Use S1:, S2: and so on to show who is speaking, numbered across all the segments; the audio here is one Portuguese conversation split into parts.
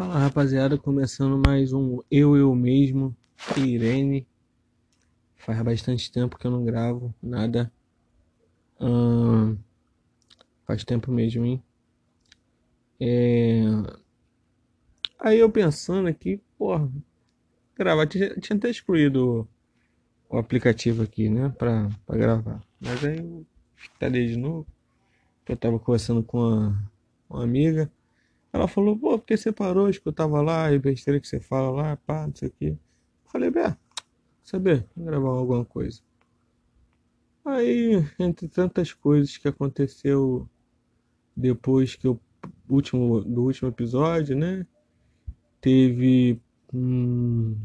S1: Fala rapaziada, começando mais um Eu Eu Mesmo, Irene. Faz bastante tempo que eu não gravo nada. Hum, faz tempo mesmo, hein? É... Aí eu pensando aqui, porra, gravar, tinha, tinha até excluído o aplicativo aqui, né, pra, pra gravar. Mas aí eu instalei de novo. Eu tava conversando com uma amiga. Ela falou, pô, porque você parou, eu tava lá, e besteira que você fala lá, pá, não sei o quê. Falei, Bé, saber, gravar alguma coisa. Aí, entre tantas coisas que aconteceu depois que o último, do último episódio, né? Teve hum,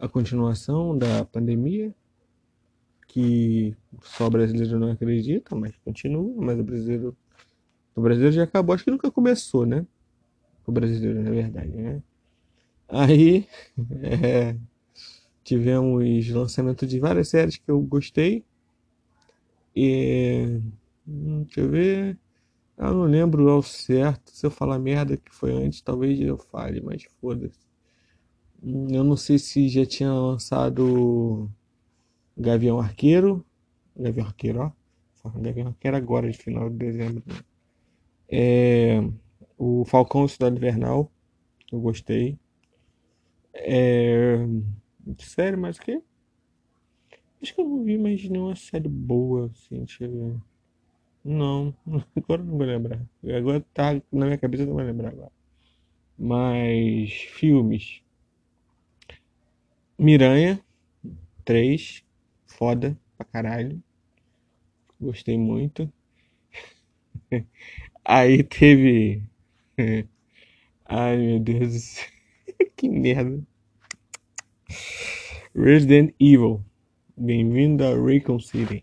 S1: a continuação da pandemia, que só brasileiro não acredita, mas continua, mas o brasileiro o brasileiro já acabou, acho que nunca começou, né? O brasileiro, na verdade, né? Aí é, tivemos lançamento de várias séries que eu gostei. E hum, deixa eu ver. Eu não lembro ao certo. Se eu falar merda que foi antes, talvez eu fale, mas foda-se. Hum, eu não sei se já tinha lançado Gavião Arqueiro. Gavião Arqueiro, ó. Gavião Arqueiro agora, de final de dezembro. Né? É, o Falcão e Cidade Invernal, eu gostei. É, série, mais o quê? Acho que eu não vi mais nenhuma série boa, assim. Não, agora não vou lembrar. Agora tá na minha cabeça, não vou lembrar agora. Mas, filmes. Miranha 3, foda pra caralho. Gostei muito. Aí teve. Ai meu Deus. que merda. Resident Evil. Bem-vindo a Raycon City.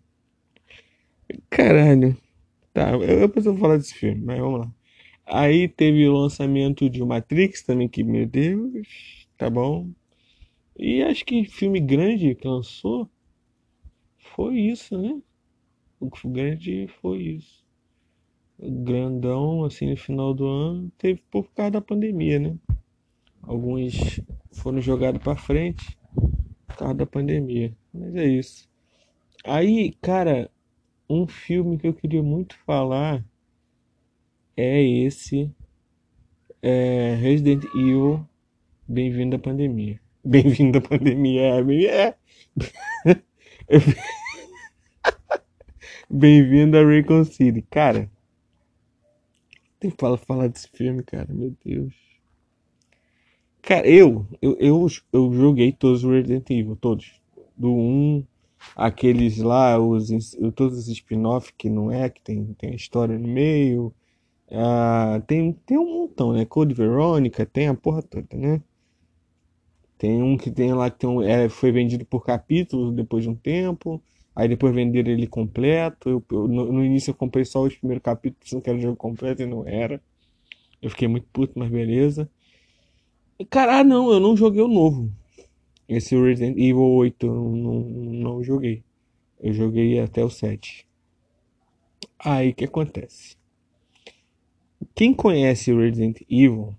S1: Caralho. Tá, eu vou falar desse filme, mas vamos lá. Aí teve o lançamento de Matrix também, que, meu Deus, tá bom. E acho que filme grande que lançou foi isso, né? O grande foi isso grandão assim no final do ano teve por causa da pandemia, né? Alguns foram jogados para frente por causa da pandemia. Mas é isso. Aí, cara, um filme que eu queria muito falar é esse é Resident Evil Bem-vindo à pandemia. Bem-vindo à pandemia, é. é. Bem-vindo a Raycon City. Cara, tem que falar, desse filme, cara, meu Deus. Cara, eu, eu, eu, eu joguei todos os Resident Evil, todos. Do 1, aqueles lá, os, todos os spin-off que não é, que tem, tem história no meio. Ah, tem, tem um montão, né? Code Verônica, tem a porra toda, né? Tem um que tem lá que tem um, é, foi vendido por capítulos depois de um tempo. Aí depois venderam ele completo. Eu, eu, no, no, início eu comprei só os primeiros capítulos, não quero o jogo completo e não era. Eu fiquei muito puto, mas beleza. E, cara, ah, não, eu não joguei o novo. Esse Resident Evil 8 eu não, não joguei. Eu joguei até o 7. Aí o que acontece? Quem conhece Resident Evil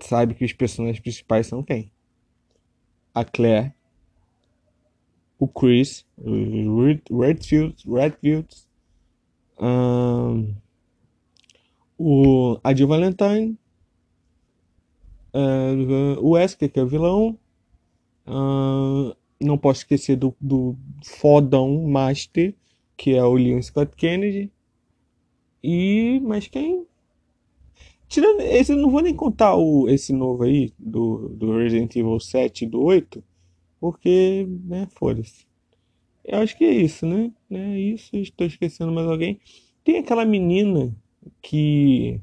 S1: sabe que os personagens principais são quem? A Claire, o Chris, Redfield, Redfield um, o, a Jill Valentine, o Wesker, que é o vilão, não posso esquecer do, do fodão Master, que é o Leon Scott Kennedy, e, mas quem? Tirando, esse eu não vou nem contar o, esse novo aí, do, do Resident Evil 7 e do 8, porque, né, foda-se. Eu acho que é isso, né? É isso, estou esquecendo mais alguém. Tem aquela menina que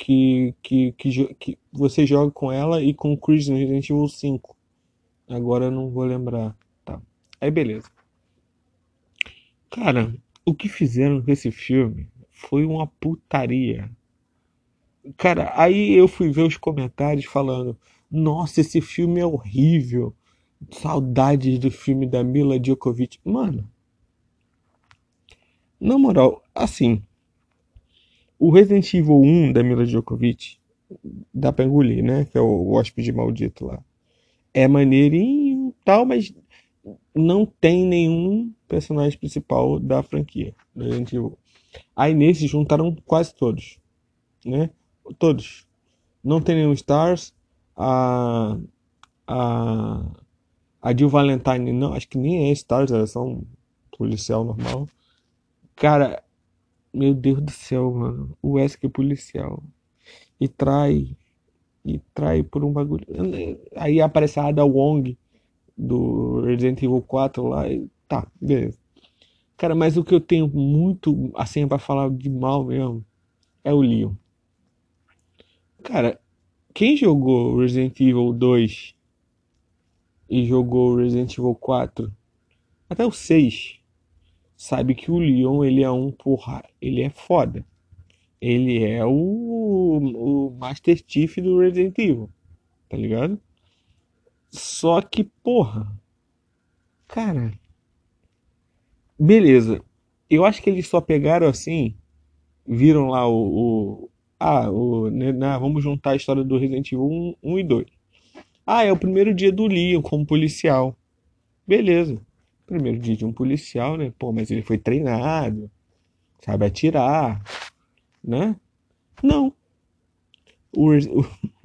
S1: que, que, que, que você joga com ela e com o Chris no Resident Evil 5. Agora eu não vou lembrar. Tá. Aí beleza. Cara, o que fizeram com esse filme foi uma putaria. Cara, aí eu fui ver os comentários falando: Nossa, esse filme é horrível. Saudades do filme da Mila Djokovic. Mano, na moral, assim, o Resident Evil 1 da Mila Djokovic dá pra engolir, né? Que é o hóspede maldito lá. É maneirinho tal, mas não tem nenhum personagem principal da franquia. Resident Evil. Aí nesse juntaram quase todos, né? Todos. Não tem nenhum Stars. A a a Jill Valentine não, acho que nem é Stars, ela é só um policial normal. Cara, meu Deus do céu, mano. O Wesker é policial. E trai. E trai por um bagulho. Aí aparece a Ada Wong do Resident Evil 4 lá. E tá, beleza. Cara, mas o que eu tenho muito, assim, para falar de mal mesmo, é o Leon. Cara, quem jogou Resident Evil 2 e jogou Resident Evil 4 até o 6 sabe que o Leon ele é um porra, ele é foda. Ele é o, o Master Chief do Resident Evil, tá ligado? Só que, porra, cara, beleza. Eu acho que eles só pegaram assim, viram lá o, o ah, o, né, vamos juntar a história do Resident Evil 1, 1 e 2. Ah, é o primeiro dia do Leon como policial. Beleza. Primeiro dia de um policial, né? Pô, mas ele foi treinado, sabe atirar, né? Não. O,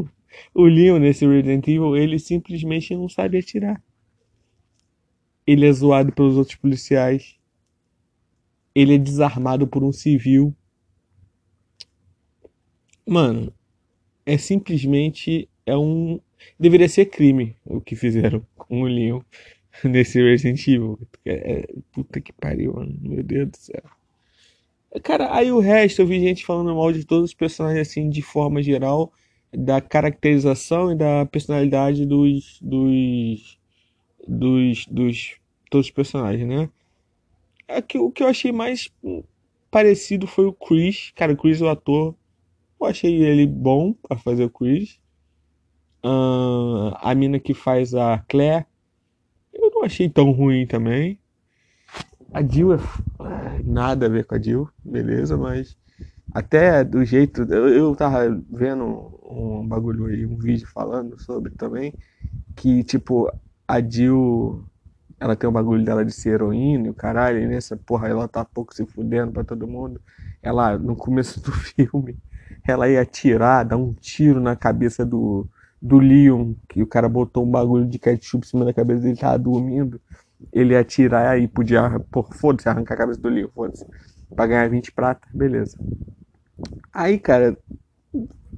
S1: o, o Leon nesse Resident Evil, ele simplesmente não sabe atirar. Ele é zoado pelos outros policiais. Ele é desarmado por um civil. Mano, é simplesmente é um deveria ser crime o que fizeram com o Leon nesse Resident Evil. É, puta que pariu, mano. Meu Deus do céu. Cara, aí o resto eu vi gente falando mal de todos os personagens assim de forma geral, da caracterização e da personalidade dos dos dos, dos todos os personagens, né? É que, o que eu achei mais parecido foi o Chris. Cara, o Chris, o ator, eu achei ele bom para fazer o Chris. Uh, a mina que faz a Claire, eu não achei tão ruim também. A Jill é nada a ver com a Jill, beleza, mas até do jeito. Eu, eu tava vendo um bagulho aí, um vídeo falando sobre também, que tipo, a Jill ela tem o bagulho dela de ser heroína e o caralho, e nessa porra ela tá pouco se fudendo pra todo mundo. Ela, no começo do filme, ela ia atirar, dar um tiro na cabeça do, do Leon, que o cara botou um bagulho de ketchup em cima da cabeça dele, tava dormindo. Ele ia atirar e podia, pô, foda-se, arrancar a cabeça do Leon, foda-se. Pra ganhar 20 prata, beleza. Aí, cara,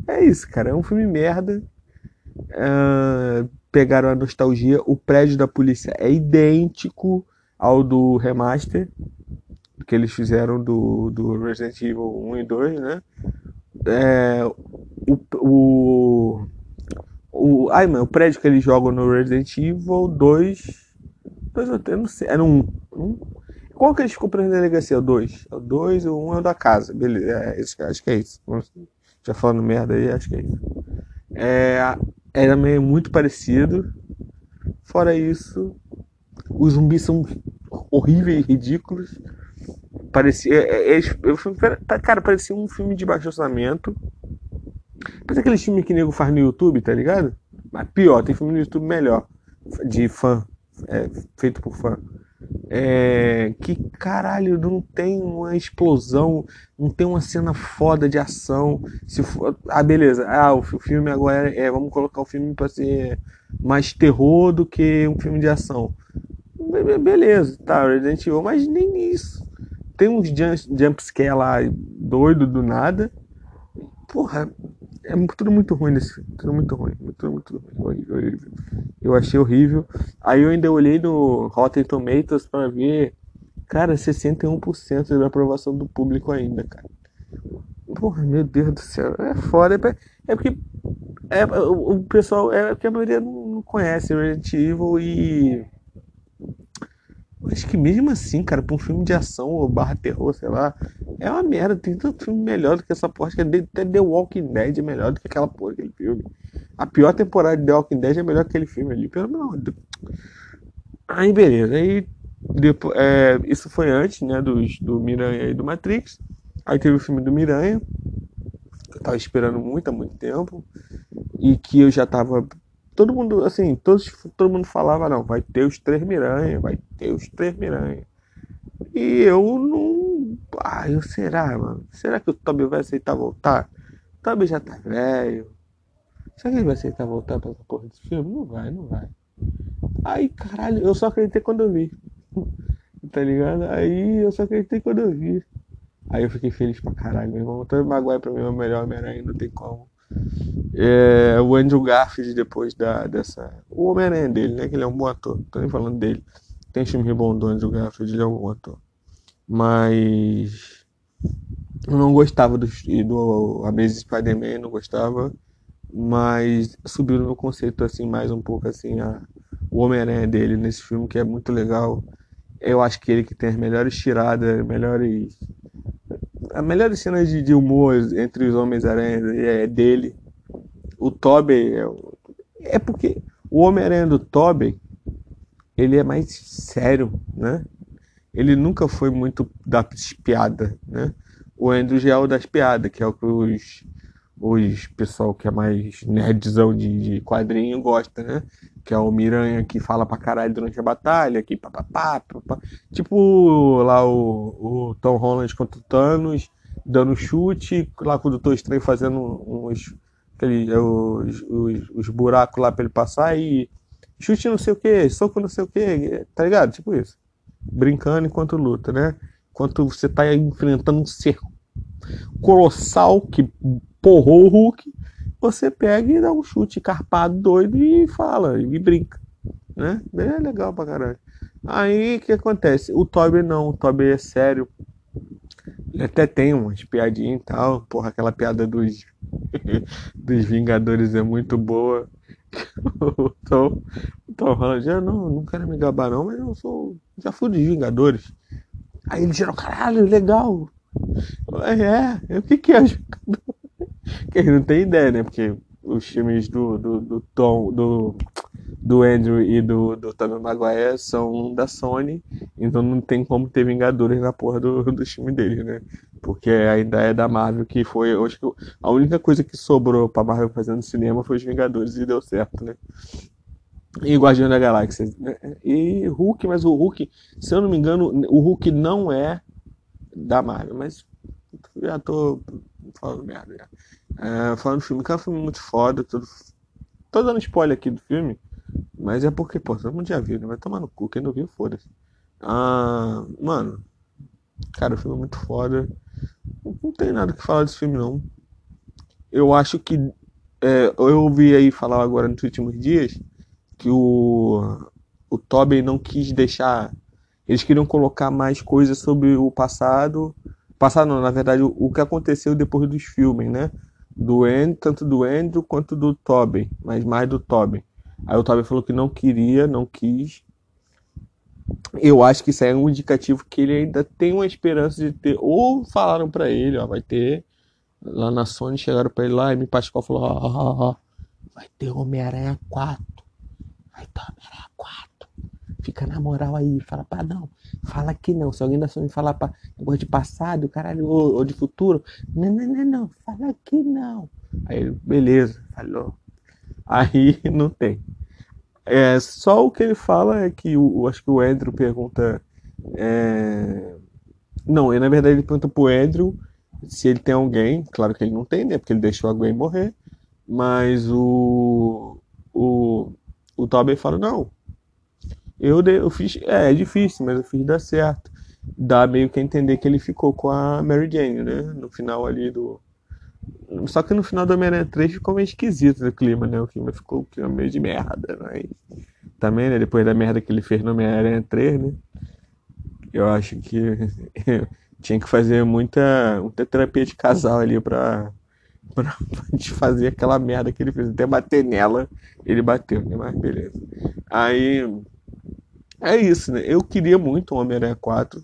S1: é isso, cara. É um filme merda. Uh, pegaram a nostalgia. O prédio da polícia é idêntico ao do remaster que eles fizeram do, do Resident Evil 1 e 2, né? É, o, o, o, ai, mano, o prédio que eles jogam no Resident Evil 2. 2 eu não sei. Era um. um qual que eles ficam presos na delegacia? O 2. O 2 e o 1 um é o da casa. Beleza. É, esse, acho que é isso. Já falando merda aí, acho que é isso. É, era meio muito parecido. Fora isso, os zumbis são horríveis e ridículos. Parecia. É, é, é, cara, parecia um filme de baixo orçamento. Parece aquele filme que nego faz no YouTube, tá ligado? Mas pior, tem filme no YouTube melhor. De fã. É, feito por fã. É, que caralho, não tem uma explosão, não tem uma cena foda de ação. Se for, ah, beleza. Ah, o filme agora é, vamos colocar o filme para ser mais terror do que um filme de ação. Beleza, tá, Resident Evil, mas nem isso. Tem uns jumpscare lá doido do nada. Porra, é tudo muito ruim nesse filme. Tudo muito ruim. Tudo muito ruim. Horrível. Eu achei horrível. Aí eu ainda olhei no Rotten Tomatoes para ver. Cara, 61% de aprovação do público ainda, cara. Porra, meu Deus do céu. É foda. É, é porque. É, o, o pessoal. É porque a maioria não conhece Resident Evil e Acho que mesmo assim, cara, pra um filme de ação ou barra terror, sei lá, é uma merda. Tem tanto filme melhor do que essa porra. Que até The Walking Dead é melhor do que aquela porra, aquele filme. A pior temporada de The Walking Dead é melhor que aquele filme ali, pelo de Aí, beleza. Aí, depois, é, isso foi antes, né, do, do Miranha e do Matrix. Aí teve o filme do Miranha. eu tava esperando muito há muito tempo e que eu já tava todo mundo assim todos todo mundo falava não vai ter os três Miranha vai ter os três Miranha. E eu não ah eu será mano? Será que o Toby vai aceitar voltar? O Toby já tá velho. Será que ele vai aceitar voltar pra essa porra desse filme? Não vai não vai. Aí caralho eu só acreditei quando eu vi. Tá ligado? Aí eu só acreditei quando eu vi. Aí eu fiquei feliz pra caralho, meu irmão. O Tobey Maguire pra mim é o melhor Homem-Aranha, não tem como. É, o Andrew Garfield depois da, dessa... O Homem-Aranha dele, né? Que ele é um bom ator. Tô nem falando dele. Tem filme bom do Andrew Garfield, ele é um bom ator. Mas... Eu não gostava do, do Amazing Spider-Man, não gostava. Mas subiu no meu conceito, assim, mais um pouco, assim, a, o Homem-Aranha dele nesse filme, que é muito legal. Eu acho que ele que tem as melhores tiradas, melhores a melhor cena de, de humor entre os Homens-Aranha é dele. O Tobey é, é porque o Homem-Aranha do Tobey ele é mais sério, né? Ele nunca foi muito da piada, né? O Andrew já é o das piadas, que é o que os, os pessoal que é mais nerdzão de, de quadrinho gosta, né? Que é o Miranha que fala pra caralho durante a batalha, que papapá, papapá. Tipo lá o, o Tom Holland contra o Thanos, dando chute, lá com o Doutor Estranho fazendo uns. Aquele, os, os, os buracos lá pra ele passar e. Chute não sei o que, soco não sei o que, tá ligado? Tipo isso. Brincando enquanto luta, né? Enquanto você tá enfrentando um ser colossal que porrou o Hulk você pega e dá um chute carpado doido e fala, e brinca, né? É legal pra caralho. Aí o que acontece? O Toby não, o Toby é sério. Ele até tem umas piadinhas e tal. Porra, aquela piada dos, dos Vingadores é muito boa. o Tom, o Tom não, não quero me gabar não, mas eu sou. Já fui dos Vingadores. Aí ele gerou, caralho, legal. É, o que que é jogador? que não tem ideia, né? Porque os filmes do, do, do Tom, do, do Andrew e do, do Tobey Maguire são da Sony, então não tem como ter Vingadores na porra do, do filme deles, né? Porque ainda é da Marvel, que foi, acho que a única coisa que sobrou pra Marvel fazendo cinema foi os Vingadores e deu certo, né? E Guardião da Galáxia. E Hulk, mas o Hulk, se eu não me engano, o Hulk não é da Marvel, mas já tô falando merda já. É, falando do filme, que é um filme muito foda. Tudo... Tô dando spoiler aqui do filme, mas é porque, pô, todo mundo já viu, né? Vai tomar no cu. Quem não viu, foda-se. Ah, mano, cara, o filme é muito foda. Não tem nada que falar desse filme, não. Eu acho que. É, eu ouvi aí falar agora nos últimos dias que o, o Tobey não quis deixar. Eles queriam colocar mais coisas sobre o passado. Passado não, na verdade, o, o que aconteceu depois dos filmes, né? do Andrew, tanto do Andrew quanto do Tobin, mas mais do Tobin. Aí o Tobin falou que não queria, não quis. Eu acho que isso é um indicativo que ele ainda tem uma esperança de ter. Ou falaram para ele, ó, vai ter. Lá na Sony chegaram para ele lá e me Pascal falou: ó, ó, ó, vai ter Homem-Aranha 4. Vai ter Homem-Aranha 4. Fica na moral aí, fala pra não. Fala que não. Se alguém da Sony falar pra de passado, caralho, ou, ou, de futuro, não, não, não, não, fala que não. Aí, beleza, falou. Aí não tem. É, só o que ele fala é que o, acho que o Andrew pergunta. É... Não, ele, na verdade ele pergunta pro Andrew se ele tem alguém. Claro que ele não tem, né? Porque ele deixou a Gwen morrer. Mas o. O, o Tobey fala: Não, eu, eu fiz. É, é difícil, mas eu fiz dar certo. Dá meio que a entender que ele ficou com a Mary Jane, né? No final ali do. Só que no final do Homem-Aranha 3 ficou meio esquisito o clima, né? O clima ficou meio de merda, mas. Também, né? Depois da merda que ele fez no Homem-Aranha 3, né? Eu acho que tinha que fazer muita, muita terapia de casal ali pra, pra fazer aquela merda que ele fez. Até bater nela, ele bateu, né? Mas beleza. Aí é isso, né? Eu queria muito um Homem-Aranha 4.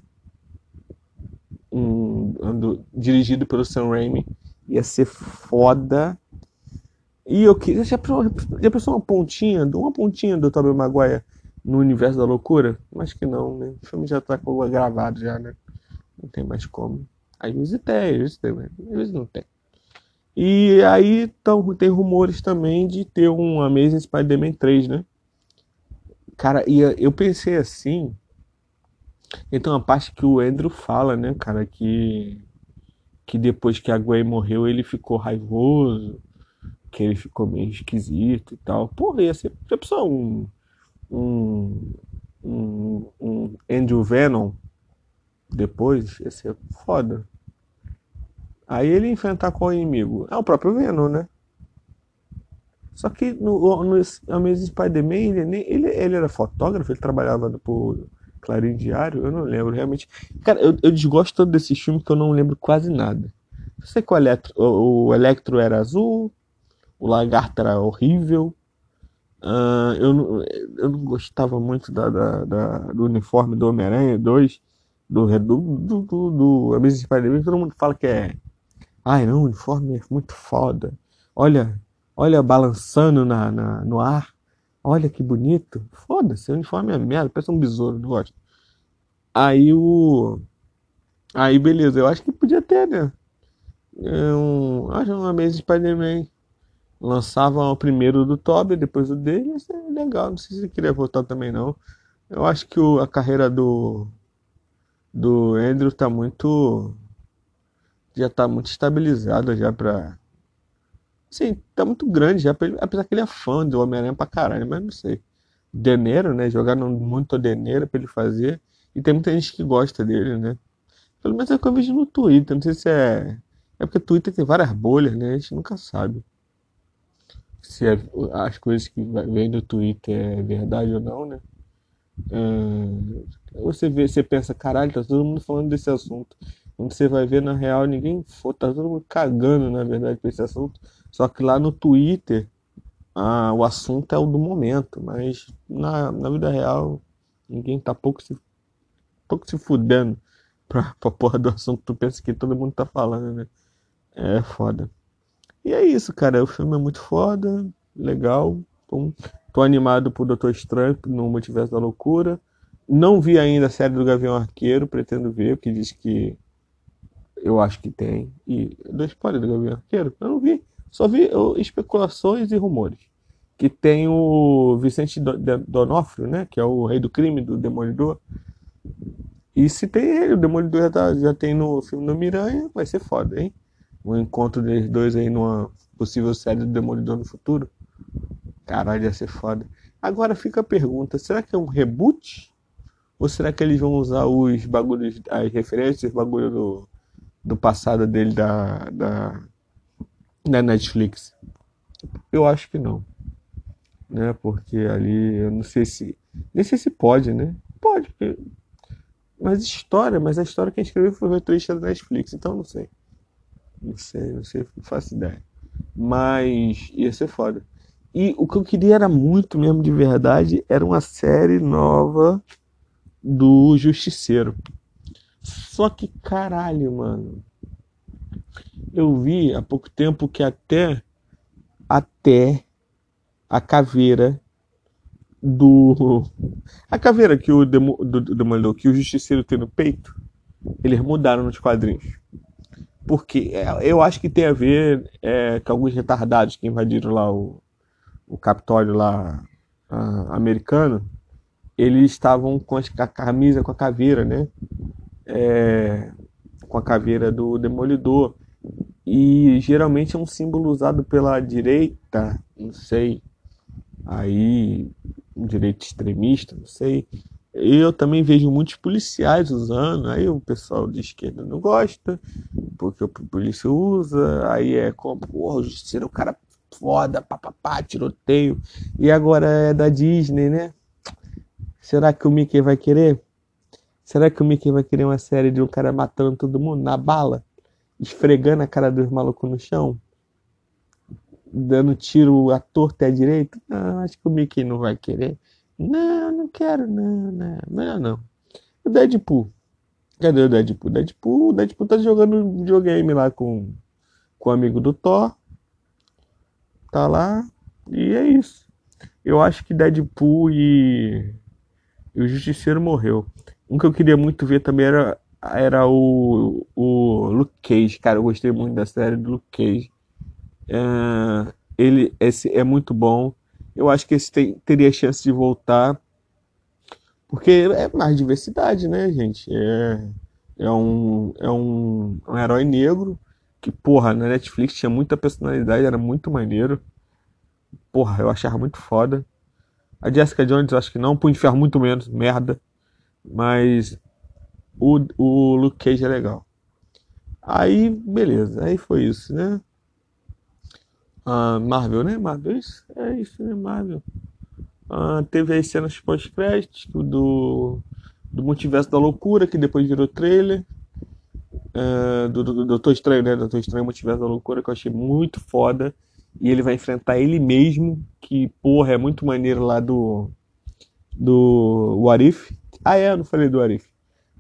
S1: Um, um, dirigido pelo Sam Raimi. Ia ser foda. E eu queria. Já, já pensou uma pontinha? Uma pontinha do Tobey Maguire no universo da loucura? Acho que não, né? O filme já tá gravado já, né? Não tem mais como. Às vezes tem, às vezes tem, mas às vezes não tem. E aí tão, tem rumores também de ter um Amazing Spider-Man 3, né? Cara, e eu pensei assim. Então a parte que o Andrew fala, né, cara, que que depois que a Gwen morreu ele ficou raivoso, que ele ficou meio esquisito e tal. Porra, ia ser só um, um, um, um Andrew Venom depois, ia ser foda. Aí ele enfrentar qual inimigo? É o próprio Venom, né? Só que no, no Amazing Spider-Man, ele, ele, ele era fotógrafo, ele trabalhava por Clarim Diário, eu não lembro realmente. Cara, eu, eu desgosto tanto desse filme que eu não lembro quase nada. Eu sei que o Electro, o, o Electro era azul, o Lagarto era horrível. Uh, eu, não, eu não gostava muito da, da, da do uniforme do Homem-Aranha 2, do, do, do, do, do Amazing Spider-Man. Todo mundo fala que é. Ai, não, o uniforme é muito foda. Olha, olha balançando na, na, no ar. Olha que bonito. Foda-se, o uniforme é merda, parece um besouro, não gosto. Aí o. Aí beleza, eu acho que podia ter, né? É um, acho uma mesa de Spider-Man. Lançava o primeiro do Toby, depois o dele, isso é legal. Não sei se ele queria voltar também não. Eu acho que o, a carreira do do Andrew tá muito já tá muito estabilizada já pra Sim, tá muito grande já, apesar que ele é fã do Homem-Aranha pra caralho, mas não sei. Deneiro, né? Jogar no muito Deneiro pra ele fazer. E tem muita gente que gosta dele, né? Pelo menos é o que eu vejo no Twitter. Não sei se é. É porque o Twitter tem várias bolhas, né? A gente nunca sabe se é, as coisas que vêm do Twitter é verdade ou não, né? Uh, você vê, você pensa, caralho, tá todo mundo falando desse assunto. Quando você vai ver, na real, ninguém tá todo mundo cagando, na verdade, pra esse assunto. Só que lá no Twitter, ah, o assunto é o do momento, mas na, na vida real, ninguém tá pouco se, pouco se fudendo pra, pra porra do assunto tu pensa que todo mundo tá falando, né? É foda. E é isso, cara. O filme é muito foda, legal. Tô, tô animado pro Doutor Estranho no Multiverso da Loucura. Não vi ainda a série do Gavião Arqueiro, pretendo ver, porque diz que eu acho que tem. E dou spoiler do Gavião Arqueiro? Eu não vi. Só vi especulações e rumores. Que tem o Vicente Donofrio, né? Que é o rei do crime do Demolidor. E se tem ele, o Demolidor já, tá, já tem no filme do Miranha, vai ser foda, hein? O encontro deles dois aí numa possível série do Demolidor no futuro. Caralho, ia ser foda. Agora fica a pergunta: será que é um reboot? Ou será que eles vão usar os bagulhos, as referências, os bagulhos do, do passado dele da, da, da Netflix? Eu acho que não. Né? Porque ali eu não sei se. Nem sei se pode, né? Pode, porque. Mas história, mas a história que escreveu foi roteirista da Netflix, então não sei. Não sei, não sei, não faço ideia. Mas ia ser foda. E o que eu queria era muito mesmo de verdade, era uma série nova do Justiceiro. Só que caralho, mano. Eu vi há pouco tempo que até até a caveira do a caveira que o demo, do, do, que o Justiceiro tem no peito, eles mudaram nos quadrinhos. Porque é, eu acho que tem a ver é, com alguns retardados que invadiram lá o, o Capitólio lá uh, americano, eles estavam com a camisa com a caveira, né? É, com a caveira do Demolidor. E geralmente é um símbolo usado pela direita, não sei, aí, direito extremista, não sei, eu também vejo muitos policiais usando, aí o pessoal de esquerda não gosta, porque o polícia usa, aí é como, porra, o é um cara foda, papapá, tiroteio. E agora é da Disney, né? Será que o Mickey vai querer? Será que o Mickey vai querer uma série de um cara matando todo mundo na bala? Esfregando a cara dos malucos no chão? Dando tiro à torta e à direita? Não, acho que o Mickey não vai querer. Não, não quero, não, não, não, não. O Deadpool. Cadê o Deadpool? Deadpool, o Deadpool tá jogando videogame lá com, com o amigo do Thor. Tá lá. E é isso. Eu acho que Deadpool e, e o Justiceiro morreu. Um que eu queria muito ver também era, era o, o Luke Cage. Cara, eu gostei muito da série do Luke Cage. É, ele esse é muito bom. Eu acho que esse tem, teria chance de voltar. Porque é mais diversidade, né, gente? É, é, um, é um, um herói negro que, porra, na Netflix tinha muita personalidade, era muito maneiro. Porra, eu achava muito foda. A Jessica Jones, acho que não. Punho de Ferro, muito menos. Merda. Mas o, o Luke Cage é legal. Aí, beleza. Aí foi isso, né? Ah, Marvel, né? Marvel, isso? É isso, né? Marvel. Ah, teve aí cenas pós-créditos do, do Multiverso da Loucura, que depois virou trailer. Ah, do, do, do Doutor Estranho, né? Doutor Estranho Multiverso da Loucura, que eu achei muito foda. E ele vai enfrentar ele mesmo, que, porra, é muito maneiro lá do. Do What If. Ah, é, eu não falei do What If.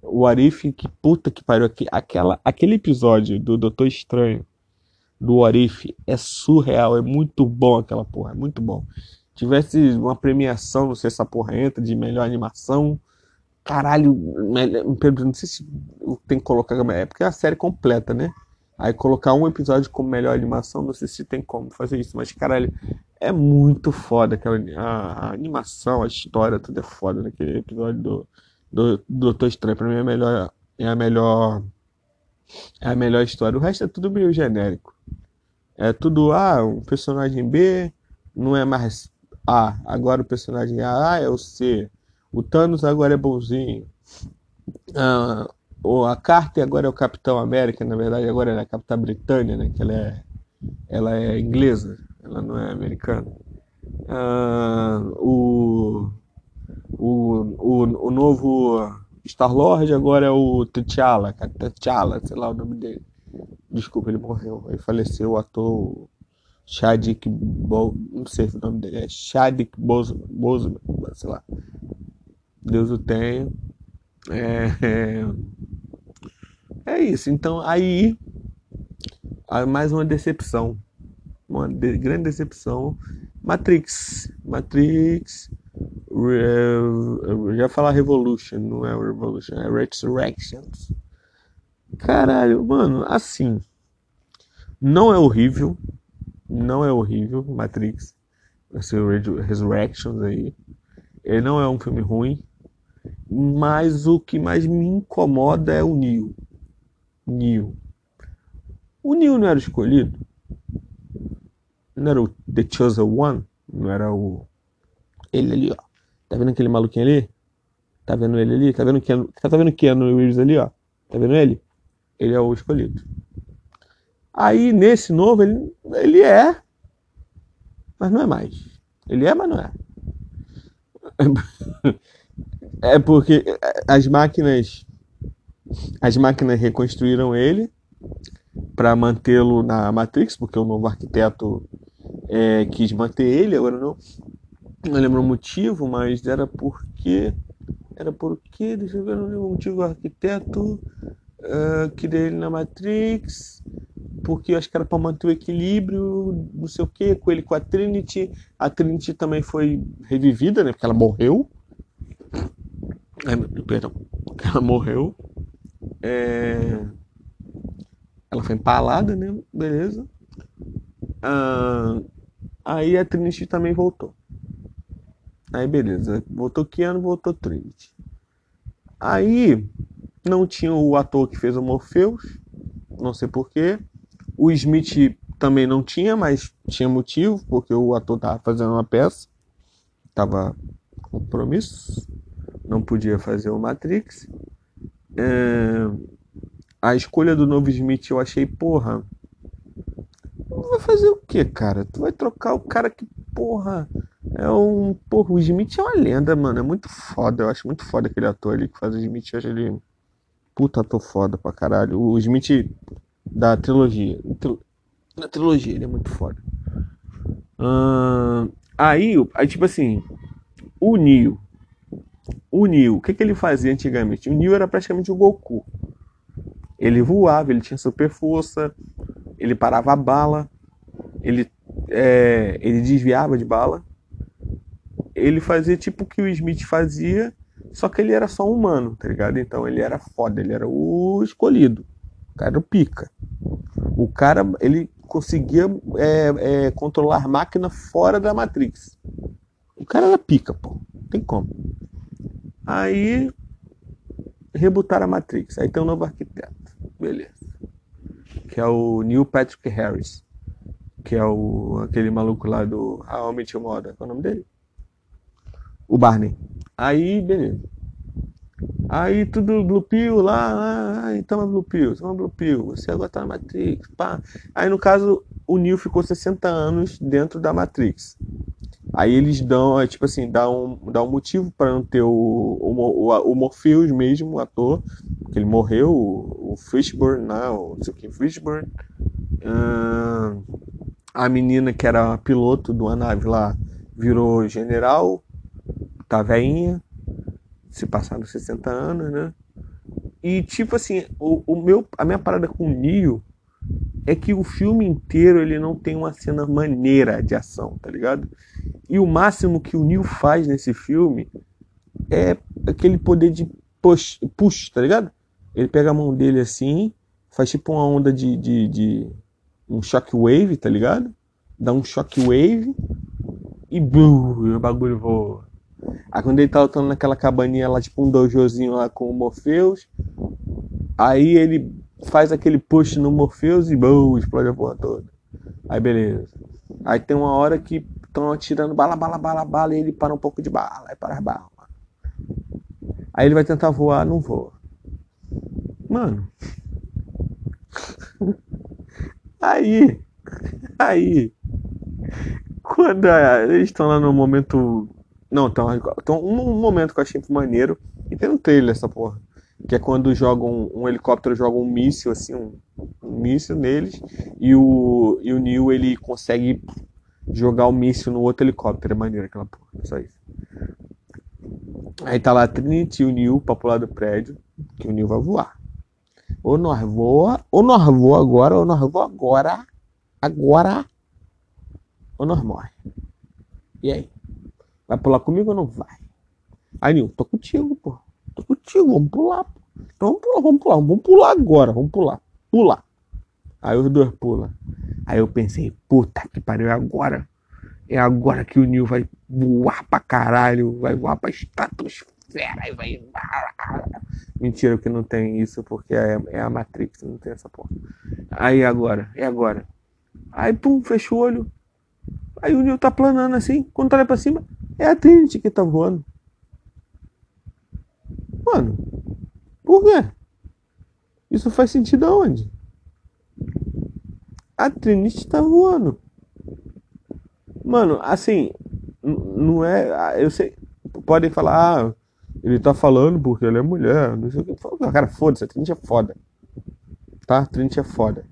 S1: O Arif, que puta que pariu. Aquela, aquele episódio do Doutor Estranho, do Arif, é surreal. É muito bom aquela porra. É muito bom. Tivesse uma premiação, não sei se essa porra entra, de melhor animação. Caralho, não sei se tem que colocar. É porque é a série completa, né? Aí colocar um episódio como melhor animação, não sei se tem como fazer isso, mas caralho, é muito foda aquela a, a animação, a história, tudo é foda naquele episódio do, do, do Doutor Estranho. Pra mim é a melhor. É a melhor. É a melhor história. O resto é tudo meio genérico. É tudo A, um personagem B, não é mais A. Agora o personagem A, é o C. O Thanos agora é bonzinho. Ah, a Carter agora é o Capitão América, na verdade agora ela é a Capitã Britânia, né? Que ela é, ela é inglesa, ela não é americana. Ah, o o, o, o novo Star-Lord agora é o T'Challa, T'Challa, sei lá o nome dele. Desculpa, ele morreu. Ele faleceu, o ator Chadwick Bo... não sei o nome dele, é Chadwick Boseman, Boseman sei lá. Deus o tenha. É, é, é isso. Então, aí, mais uma decepção. Uma de, grande decepção. Matrix. Matrix já falar Revolution, não é Revolution, é Resurrections. Caralho, mano, assim. Não é horrível. Não é horrível, Matrix. Esse Resurrections aí. Ele não é um filme ruim. Mas o que mais me incomoda é o Neo. Neo. O Neo não era escolhido? Não era o The Chosen One? Não era o. Ele ali, ó. Tá vendo aquele maluquinho ali? Tá vendo ele ali? Tá vendo que tá vendo Keanu Reeves ali, ó? Tá vendo ele? Ele é o escolhido. Aí nesse novo ele, ele é, mas não é mais. Ele é, mas não é. É porque as máquinas as máquinas reconstruíram ele para mantê-lo na Matrix, porque o novo arquiteto é, quis manter ele, agora não não lembro o motivo, mas era porque. Era porque, deixa eu ver, não lembro o motivo, o arquiteto uh, queria ele na Matrix, porque acho que era para manter o equilíbrio, não sei o que, com ele com a Trinity. A Trinity também foi revivida, né? Porque ela morreu. É, perdão, ela morreu. É... Ela foi empalada, né? Beleza. Uh, aí a Trinity também voltou. Aí beleza, voltou Keanu, voltou Trinity. Aí não tinha o ator que fez o Morpheus, não sei porquê. O Smith também não tinha, mas tinha motivo, porque o ator tava fazendo uma peça, tava com compromisso, não podia fazer o Matrix. É... A escolha do novo Smith eu achei, porra. Vai fazer o que, cara? Tu vai trocar o cara que, porra, é um. Porra, o Smith é uma lenda, mano. É muito foda. Eu acho muito foda aquele ator ali que faz o Smith. Eu acho ele. Puta ator foda pra caralho. O Smith da trilogia. Da trilogia, ele é muito foda. Uh, aí, aí, tipo assim. O Neo. O Neo, o que, que ele fazia antigamente? O Neo era praticamente o Goku. Ele voava, ele tinha super força, ele parava a bala, ele, é, ele desviava de bala ele fazia tipo o que o Smith fazia, só que ele era só humano, tá ligado? Então ele era foda, ele era o escolhido. O cara o pica. O cara, ele conseguia é, é, controlar máquina fora da Matrix. O cara era pica, pô. Não tem como. Aí rebutaram a Matrix. Aí tem um novo arquiteto. Beleza. Que é o Neil Patrick Harris. Que é o aquele maluco lá do How I Met. Qual é o nome dele? O Barney. Aí, beleza. Aí tudo Blue Pill lá, ah, toma Blue Pill, toma Blue Pill, você agora tá na Matrix, pá. Aí no caso, o Neo ficou 60 anos dentro da Matrix. Aí eles dão, é, tipo assim, dá um, dá um motivo para não ter o, o, o, o Morpheus mesmo, o ator, que ele morreu, o, o Fishburne, não, não sei o que, Fishburne. A menina que era piloto de uma nave lá virou general, tá veinha, se passaram 60 anos, né? E tipo assim, o, o meu, a minha parada com o Neo é que o filme inteiro ele não tem uma cena maneira de ação, tá ligado? E o máximo que o Neo faz nesse filme é aquele poder de push, push tá ligado? Ele pega a mão dele assim, faz tipo uma onda de, de, de um shockwave, tá ligado? Dá um shockwave e, e o bagulho voa. Aí quando ele tá lutando naquela cabaninha lá, tipo um dojozinho lá com o Morpheus, aí ele faz aquele push no Morpheus e bum, explode a porra toda. Aí beleza. Aí tem uma hora que estão atirando bala, bala, bala, bala, e ele para um pouco de bala, aí para as balas. Aí ele vai tentar voar, não voa. Mano. Aí, aí, quando eles estão lá no momento. Não, estão um momento que eu achei maneiro. E tem um trailer essa porra. Que é quando jogam um, um helicóptero joga um míssil, assim, um, um míssil neles. E o, e o Neil ele consegue jogar o míssil no outro helicóptero. É maneiro aquela porra, só isso. Aí tá lá Trinity e o Neil pra pular do prédio, que o Neil vai voar. Ou nós voa, ou nós voa agora, ou nós voa agora, agora, ou nós morre. E aí? Vai pular comigo ou não vai? Aí, Nil, tô contigo, pô. Tô contigo, vamos pular, pô. Então vamos pular, vamos pular, vamos pular agora, vamos pular. Pular. Aí os dois pulam. Aí eu pensei, puta que pariu, é agora. É agora que o Nil vai voar pra caralho, vai voar pra estratosfera e vai. Mentira que não tem isso, porque é, é a Matrix, não tem essa porra. Aí agora, é agora. Aí pum, fecha o olho. Aí o Neo tá planando assim, quando tá pra cima, é a Trinity que tá voando. Mano, por quê? Isso faz sentido aonde? A Trinity tá voando. Mano, assim, não é. Eu sei. Podem falar, ah, ele tá falando porque ele é mulher, não sei o que. Cara, foda-se, a Trinity é foda. Tá? A Trinity é foda.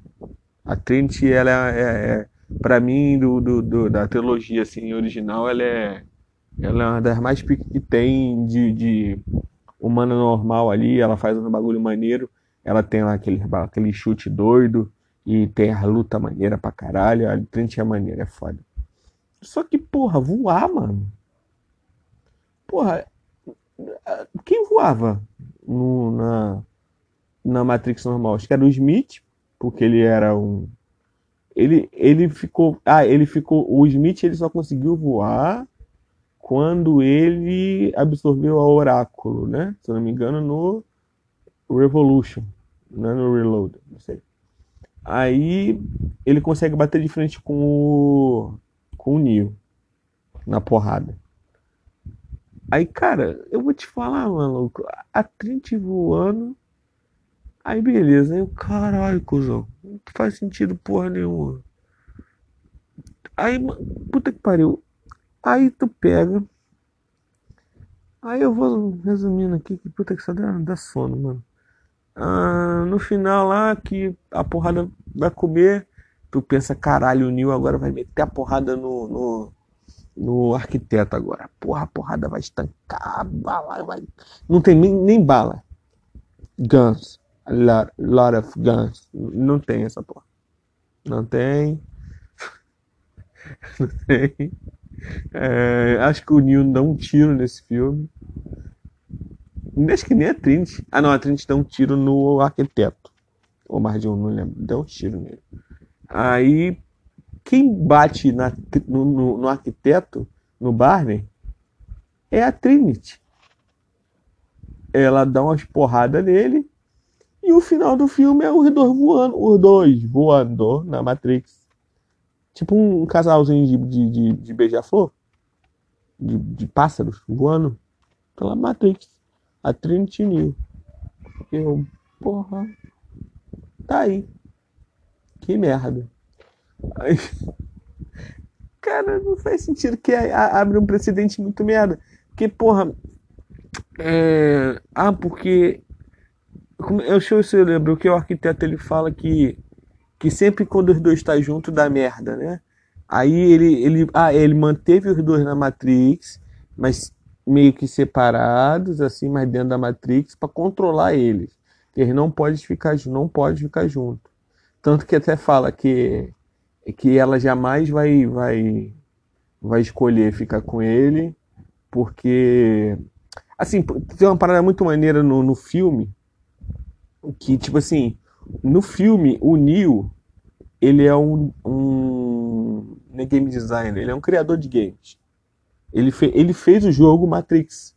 S1: A Trinity, ela é, é, é para mim, do, do, do, da trilogia assim, original, ela é, ela é uma das mais que tem de, de humana normal ali. Ela faz um bagulho maneiro. Ela tem lá aquele, aquele chute doido e tem a luta maneira pra caralho. A Trinity é maneira, é foda. Só que, porra, voar, mano. Porra, quem voava no, na, na Matrix normal? Acho que era o Smith, porque ele era um. Ele, ele ficou. Ah, ele ficou. O Smith ele só conseguiu voar quando ele absorveu a Oráculo, né? Se eu não me engano, no Revolution, não é no Reload, não sei. Aí ele consegue bater de frente com o com o Neo na porrada. Aí, cara, eu vou te falar, maluco, a Trent voando. Aí, beleza. Aí, caralho, cuzão. Não faz sentido porra nenhuma. Aí, puta que pariu. Aí tu pega. Aí eu vou resumindo aqui, que puta que só dá, dá sono, mano. Ah, no final lá, que a porrada vai comer. Tu pensa, caralho, o Neil agora vai meter a porrada no, no no arquiteto agora. Porra, a porrada vai estancar, bala vai. Não tem nem, nem bala. Guns. Lot, lot of guns. Não tem essa porra. Não tem. Não tem. É, acho que o Neil dá um tiro nesse filme. Acho que nem a Trinity. Ah, não, a Trinity dá um tiro no arquiteto. Ou mais de um, não lembro. Dá um tiro nele. Aí quem bate na, no, no, no, arquiteto, no Barney, é a Trinity. Ela dá umas porradas nele e o final do filme é os dois voando, os dois voando na Matrix. Tipo um casalzinho de, de, de, de beija-flor, de, de pássaros voando pela Matrix. A Trinity New. Eu, porra, tá aí. Que merda. Cara, não faz sentido que abre um precedente muito merda. Porque, porra. É... Ah, porque. Eu se eu lembro que o arquiteto ele fala que. Que sempre quando os dois estão tá juntos dá merda, né? Aí ele, ele, ah, ele manteve os dois na Matrix, mas meio que separados, assim, mas dentro da Matrix, para controlar eles. Eles não podem ficar, não pode ficar junto. Tanto que até fala que que ela jamais vai vai vai escolher ficar com ele, porque assim, tem uma parada muito maneira no, no filme que tipo assim, no filme o Neo ele é um, um é game designer, ele é um criador de games. Ele, fe, ele fez o jogo Matrix.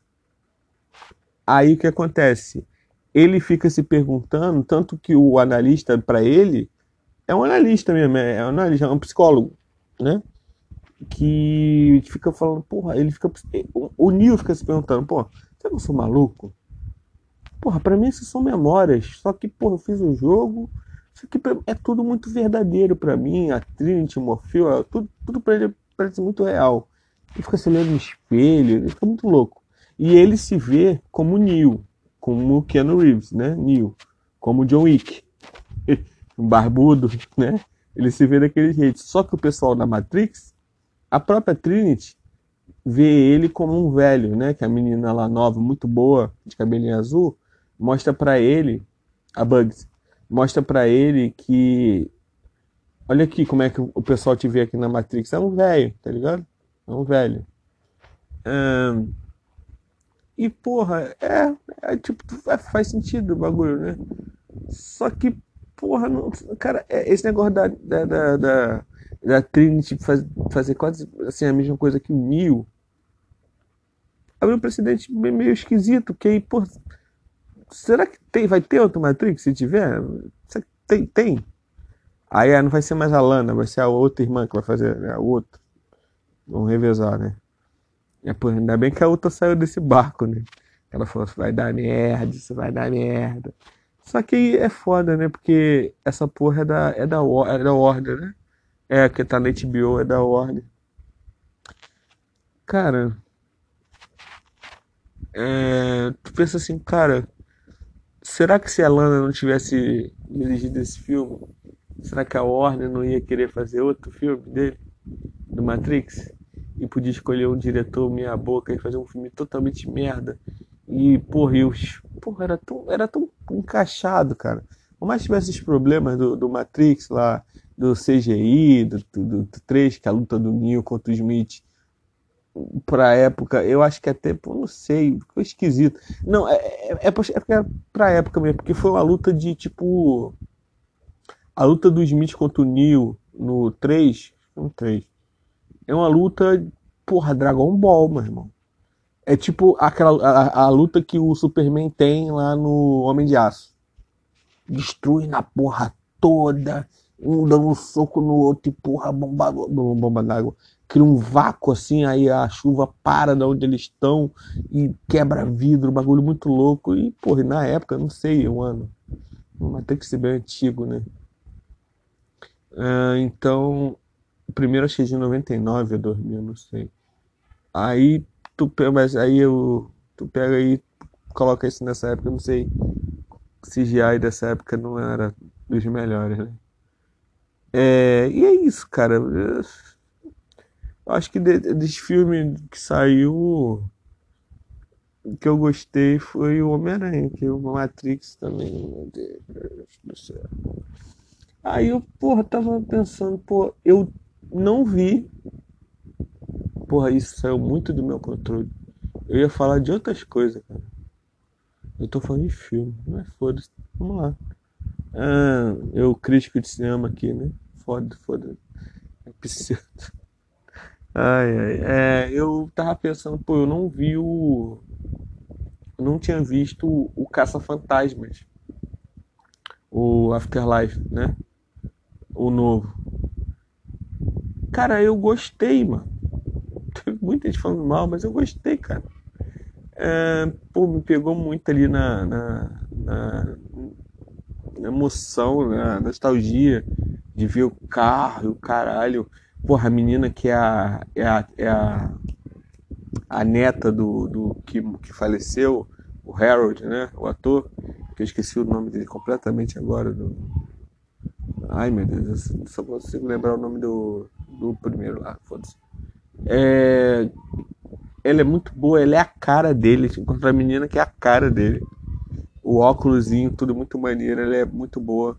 S1: Aí o que acontece? Ele fica se perguntando, tanto que o analista para ele é um analista mesmo, é um analista, é um psicólogo, né? Que fica falando, porra, ele fica. O Neil fica se perguntando, pô, eu sou maluco? Porra, pra mim isso são memórias. Só que, porra, eu fiz um jogo. Isso aqui é tudo muito verdadeiro para mim. A Trinity, o Morfeu, é tudo, tudo pra ele parece muito real. Ele fica se olhando no espelho, ele fica muito louco. E ele se vê como Neil, como Keanu Reeves, né? Neil, como John Wick. barbudo, né? Ele se vê daquele jeito. Só que o pessoal da Matrix, a própria Trinity, vê ele como um velho, né? Que a menina lá nova, muito boa, de cabelinho azul, mostra para ele, a Bugs, mostra para ele que olha aqui como é que o pessoal te vê aqui na Matrix, é um velho, tá ligado? É um velho. E porra, é, é tipo, faz sentido o bagulho, né? Só que porra, não, cara, é, esse negócio da, da, da, da, da Trinity faz, fazer quase assim, a mesma coisa que o Neo abriu um precedente meio esquisito, que aí, porra, será que tem, vai ter outro Matrix se tiver? Tem, tem. Aí não vai ser mais a Lana, vai ser a outra irmã que vai fazer, a outra. Vamos revezar, né? É, pô, ainda bem que a outra saiu desse barco, né? Ela falou, vai dar merda, isso vai dar merda. Só que é foda, né? Porque essa porra é da, é da, é da Warner, né? É, que tá na HBO, é da Warner. Cara. É, tu pensa assim, cara. Será que se a Lana não tivesse dirigido esse filme, será que a Warner não ia querer fazer outro filme dele? Do Matrix? E podia escolher um diretor meia boca e fazer um filme totalmente merda e, porra, e os, porra era, tão, era tão encaixado, cara. Por mais tivesse esses problemas do, do Matrix lá, do CGI, do, do, do 3, que é a luta do Neo contra o Smith, pra época, eu acho que até, pô, não sei, ficou esquisito. Não, é, é, é, é pra época mesmo, porque foi uma luta de tipo. A luta do Smith contra o Neo no 3, no 3, é uma luta, porra, Dragon Ball, meu irmão. É tipo aquela a, a, luta que o Superman tem lá no Homem de Aço. Destrui na porra toda, um dando um soco no outro e porra, bomba, bomba d'água. Cria um vácuo assim, aí a chuva para da onde eles estão e quebra vidro, bagulho muito louco. E, porra, na época, não sei o ano. Mas tem que ser bem antigo, né? Ah, então, primeiro achei de 99 a 2000, não sei. Aí tu mas aí eu tu pega aí coloca isso nessa época, não sei CGI dessa época não era dos melhores, né? É, e é isso, cara. Eu acho que desse filme que saiu que eu gostei foi o Homem-Aranha, que o Matrix também, meu Deus do céu. Aí eu, porra, tava pensando, pô, eu não vi Porra, isso saiu muito do meu controle. Eu ia falar de outras coisas, cara. Eu tô falando de filme, mas foda-se. Vamos lá. Ah, eu crítico de cinema aqui, né? foda, foda. É pseudo. Ai, ai. É, eu tava pensando, pô, eu não vi o. Não tinha visto o Caça-Fantasmas. O Afterlife, né? O novo. Cara, eu gostei, mano. Teve muita gente falando mal, mas eu gostei, cara. É, pô, me pegou muito ali na, na, na emoção, na nostalgia de ver o carro e o caralho. Porra, a menina que é a, é a, é a, a neta do, do que, que faleceu, o Harold, né? O ator, que eu esqueci o nome dele completamente agora. Do... Ai meu Deus, eu só consigo lembrar o nome do, do primeiro lá, foda-se. É... Ela é muito boa, ela é a cara dele. Encontra a menina que é a cara dele. O óculosinho, tudo muito maneiro, ela é muito boa.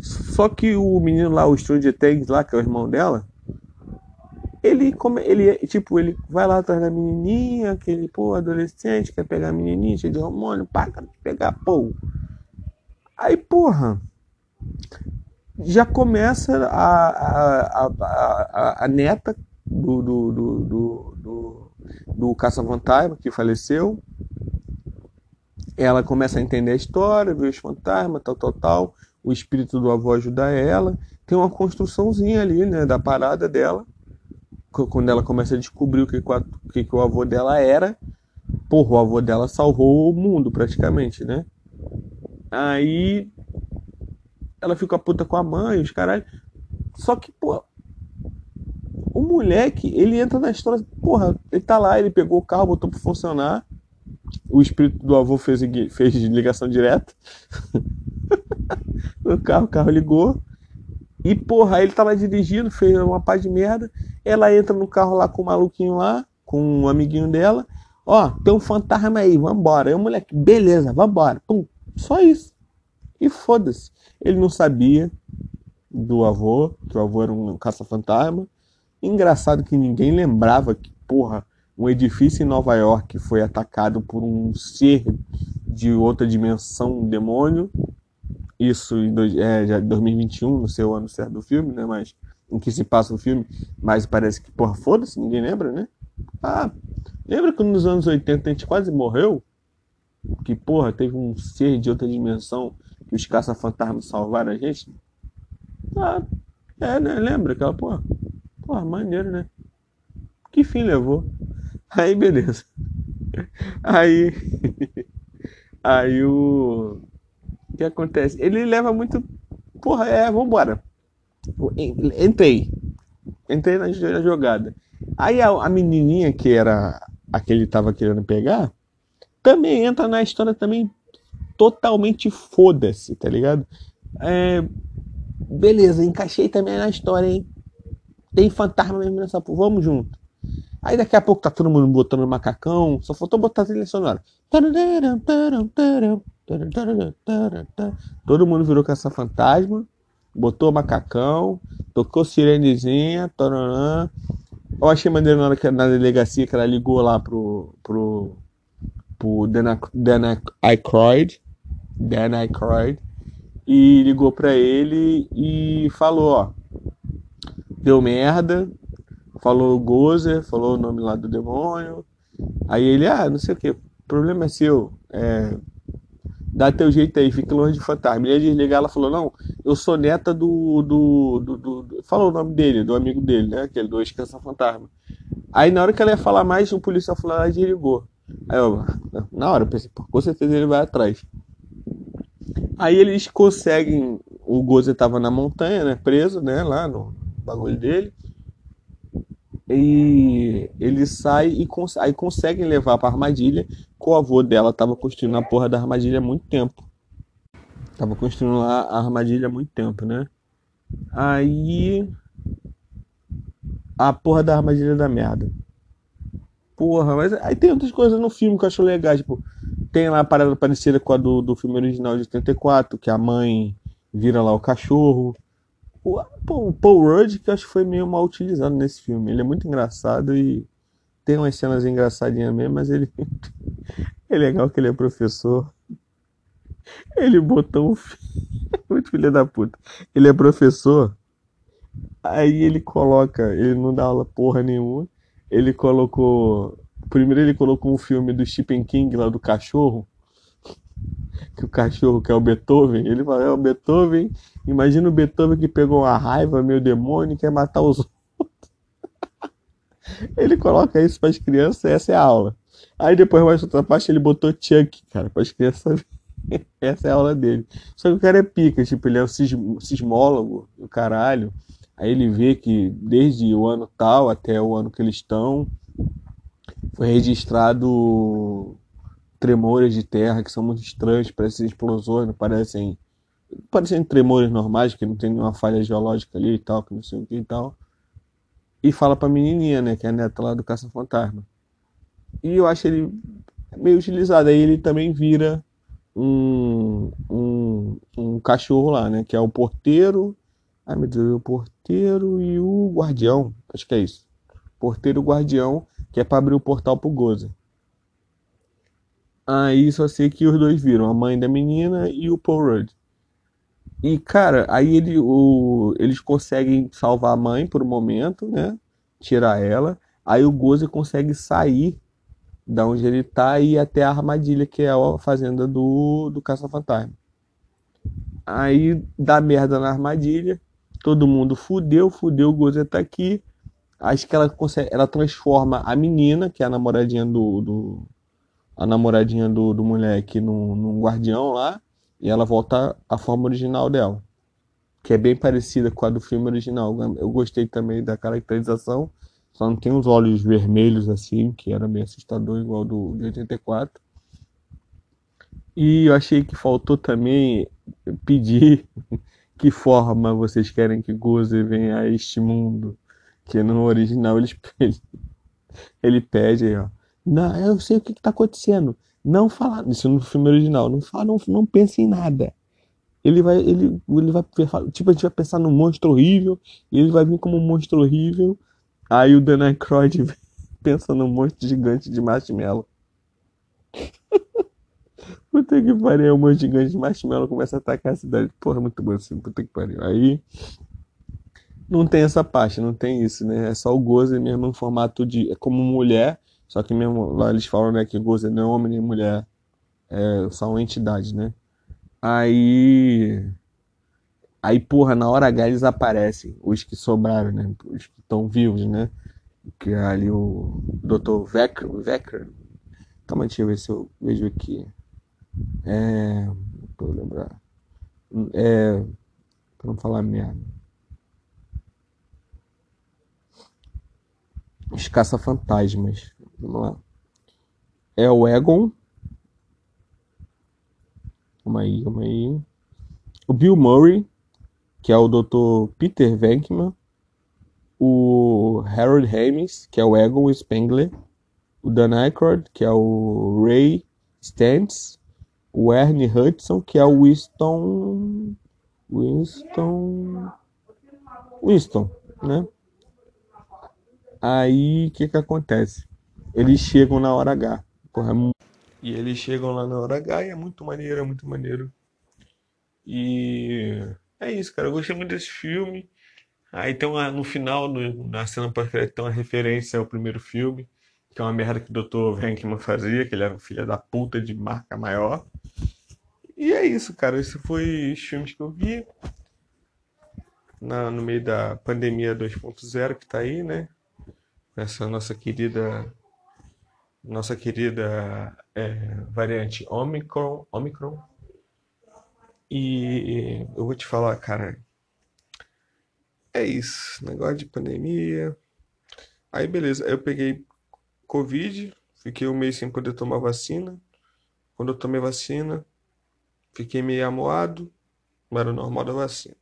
S1: Só que o menino lá, o Stranger Things lá, que é o irmão dela, ele, come, ele, tipo, ele vai lá atrás da menininha, aquele, pô, adolescente, quer pegar a menininha, cheio de hormônio, quer pegar, pô. Aí, porra, já começa a, a, a, a, a neta do, do, do, do, do, do Caça-Fantasma, que faleceu. Ela começa a entender a história, vê os fantasmas, tal, tal, tal. O espírito do avô ajuda ela. Tem uma construçãozinha ali, né, da parada dela quando ela começa a descobrir o que, o que, o avô dela era, porra, o avô dela salvou o mundo praticamente, né? Aí ela fica puta com a mãe, os caralho. Só que, pô, o moleque, ele entra na história, porra, ele tá lá, ele pegou o carro, botou pra funcionar. O espírito do avô fez, fez ligação direta no carro, o carro ligou. E, porra, ele tava dirigindo, fez uma paz de merda. Ela entra no carro lá com o maluquinho lá, com um amiguinho dela. Ó, tem um fantasma aí, vambora. O moleque, beleza, vambora. Pum, só isso. E foda-se. Ele não sabia do avô, que o avô era um caça-fantasma. Engraçado que ninguém lembrava que, porra, um edifício em Nova York foi atacado por um ser de outra dimensão, um demônio, isso em dois, é, já 2021, no seu ano certo do filme, né? Mas em que se passa o filme, mas parece que, porra, foda-se, ninguém lembra, né? Ah, lembra que nos anos 80 a gente quase morreu? Que, porra, teve um ser de outra dimensão que os caça-fantasmas salvaram a gente? Ah, é, né? Lembra aquela porra? Porra, maneiro, né? Que fim levou? Aí, beleza. Aí. Aí o o que acontece? Ele leva muito. Porra, é, vambora. Entrei. Entrei na jogada. Aí a, a menininha que era a que ele tava querendo pegar, também entra na história também totalmente foda-se, tá ligado? É, beleza, encaixei também na história, hein? Tem fantasma mesmo nessa porra, vamos junto. Aí daqui a pouco tá todo mundo botando macacão, só faltou botar a trilha sonora. Todo mundo virou caça-fantasma, botou macacão, tocou sirenezinha, taranã. Eu achei maneiro na hora que na delegacia que ela ligou lá pro, pro, pro Dan, Dan Aykroyd, Dan Aykroyd, e ligou pra ele e falou, ó, deu merda, falou Gozer, falou o nome lá do demônio, aí ele, ah, não sei o que, problema é seu, é, dá teu jeito aí, fica longe de fantasma. Ele ia desligar, ela falou, não, eu sou neta do, do, do, do, Falou o nome dele, do amigo dele, né? Aquele do Esqueça Fantasma. Aí na hora que ela ia falar mais, o policial falou, ela desligou. Aí eu, na hora, eu pensei, pô, com certeza ele vai atrás. Aí eles conseguem. O Gozer tava na montanha, né? Preso, né? Lá no bagulho dele. E ele sai e cons aí conseguem levar pra armadilha o avô dela tava construindo a porra da armadilha há muito tempo. Tava construindo lá a armadilha há muito tempo, né? Aí. A porra da armadilha da merda. Porra, mas aí tem outras coisas no filme que eu acho legal. Tipo, tem lá a parada parecida com a do, do filme original de 84, que a mãe vira lá o cachorro. O, o Paul Rudd, que acho que foi meio mal utilizado nesse filme. Ele é muito engraçado e tem umas cenas engraçadinhas mesmo, mas ele. é legal que ele é professor. Ele botou um. Muito filho da puta. Ele é professor Aí ele coloca, ele não dá aula porra nenhuma. Ele colocou. Primeiro ele colocou um filme do Stephen King lá do cachorro. Que o cachorro que é o Beethoven. Ele fala, é o Beethoven. Imagina o Beethoven que pegou uma raiva, meio demônio, e quer matar os outros. Ele coloca isso para as crianças, essa é a aula. Aí depois mais outra parte ele botou Chuck, cara, para as crianças. Essa é a aula dele. Só que o cara é pica, tipo, ele é um sismólogo do caralho. Aí ele vê que desde o ano tal até o ano que eles estão, foi registrado tremores de terra que são muito estranhos, parecem explosões, parecem. Parecem tremores normais, que não tem nenhuma falha geológica ali e tal, que não sei o que e tal. E fala pra menininha, né, que é a neta lá do Caça-Fantasma. E eu acho ele meio utilizado. Aí ele também vira um, um, um cachorro lá, né, que é o porteiro Ai meu Deus, o porteiro e o guardião. Acho que é isso. Porteiro e guardião, que é para abrir o portal pro Goza. Aí só sei que os dois viram, a mãe da menina e o Paul Rudd. E, cara, aí ele, o, eles conseguem salvar a mãe por um momento, né? Tirar ela. Aí o Goza consegue sair da onde ele tá e ir até a armadilha, que é a fazenda do, do Caça-Fantasma. Aí dá merda na armadilha todo mundo fudeu, fudeu, o Gozer tá aqui. Acho que ela consegue, ela transforma a menina, que é a namoradinha do, do a namoradinha do, do moleque num, num guardião lá, e ela volta à forma original dela, que é bem parecida com a do filme original. Eu gostei também da caracterização, só não tem os olhos vermelhos assim, que era meio assustador igual do de 84. E eu achei que faltou também pedir que forma vocês querem que Gozer venha a este mundo? Que no original ele, ele pede aí, ó. Não, eu sei o que está acontecendo. Não fala. Isso no filme original. Não fala, não, não em nada. Ele vai, ele, ele vai, tipo, a gente vai pensar num monstro horrível, ele vai vir como um monstro horrível. Aí o Dan Aykroyd pensa num monstro gigante de marshmallow. Puta que pariu, um monte gigante de marshmallow começa a atacar a cidade. Porra, muito bom assim, puta que pariu. Aí não tem essa parte, não tem isso, né? É só o Gozer mesmo em formato de. É como mulher, só que mesmo lá eles falam, né, que Gozer não é homem nem mulher, é só uma entidade, né? Aí. Aí, porra, na hora H eles aparecem, os que sobraram, né? Os que estão vivos, né? Que é ali o Dr. Vecker. Vecker. Calma, deixa eu ver se eu vejo aqui. É. Eu lembrar. É. Pra não falar merda. Os caça-fantasmas. Vamos lá. É o Egon. Calma aí, calma aí. O Bill Murray, que é o Dr. Peter Venkman. O Harold Hamis, que é o Egon Spengler. O Dan Aykroyd, que é o Ray Stantz o Ernie Hudson, que é o Winston. Winston. Winston, né? Aí o que que acontece? Eles chegam na hora H. Porra, é e eles chegam lá na hora H e é muito maneiro, é muito maneiro. E é isso, cara. Eu gostei muito desse filme. Aí tem uma, no final, no, na cena pós-crédito, tem uma referência ao primeiro filme, que é uma merda que o Dr. Venkman fazia, que ele era um filho da puta de marca maior. E é isso, cara. Esse foi os filmes que eu vi na, no meio da pandemia 2.0 que tá aí, né? Essa nossa querida nossa querida é, variante Omicron, Omicron. E eu vou te falar, cara, é isso, negócio de pandemia. Aí beleza, eu peguei Covid, fiquei um mês sem poder tomar vacina. Quando eu tomei vacina, Fiquei meio amoado, mas era normal da vacina.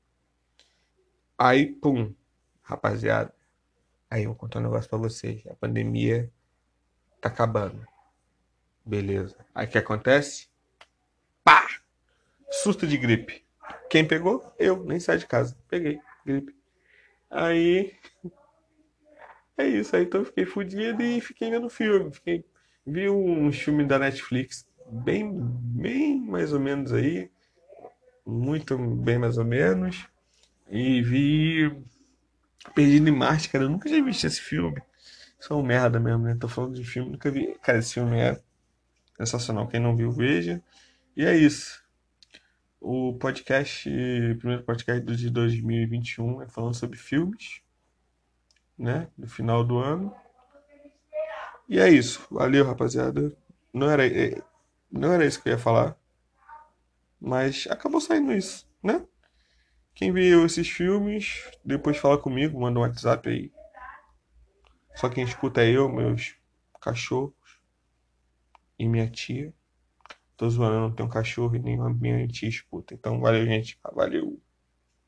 S1: Aí, pum, rapaziada. Aí eu vou contar um negócio pra vocês. A pandemia tá acabando. Beleza. Aí o que acontece? Pá! Susto de gripe. Quem pegou? Eu, nem saí de casa. Peguei, gripe. Aí. É isso. Aí então eu fiquei fudido e fiquei vendo filme. Fiquei... Vi uns filmes da Netflix bem, bem mais ou menos aí, muito bem mais ou menos, e vi
S2: Perdido em Marte, cara, eu nunca tinha visto esse filme. Isso é merda mesmo, né? Tô falando de filme, nunca vi. Cara, esse filme é sensacional. Quem não viu, veja. E é isso. O podcast, o primeiro podcast de 2021 é falando sobre filmes, né? No final do ano. E é isso. Valeu, rapaziada. Não era, é, não era isso que eu ia falar. Mas acabou saindo isso, né? Quem viu esses filmes, depois fala comigo, manda um WhatsApp aí. Só quem escuta é eu, meus cachorros e minha tia. Tô zoando, não tenho cachorro e nem minha tia escuta. Então valeu, gente. Valeu.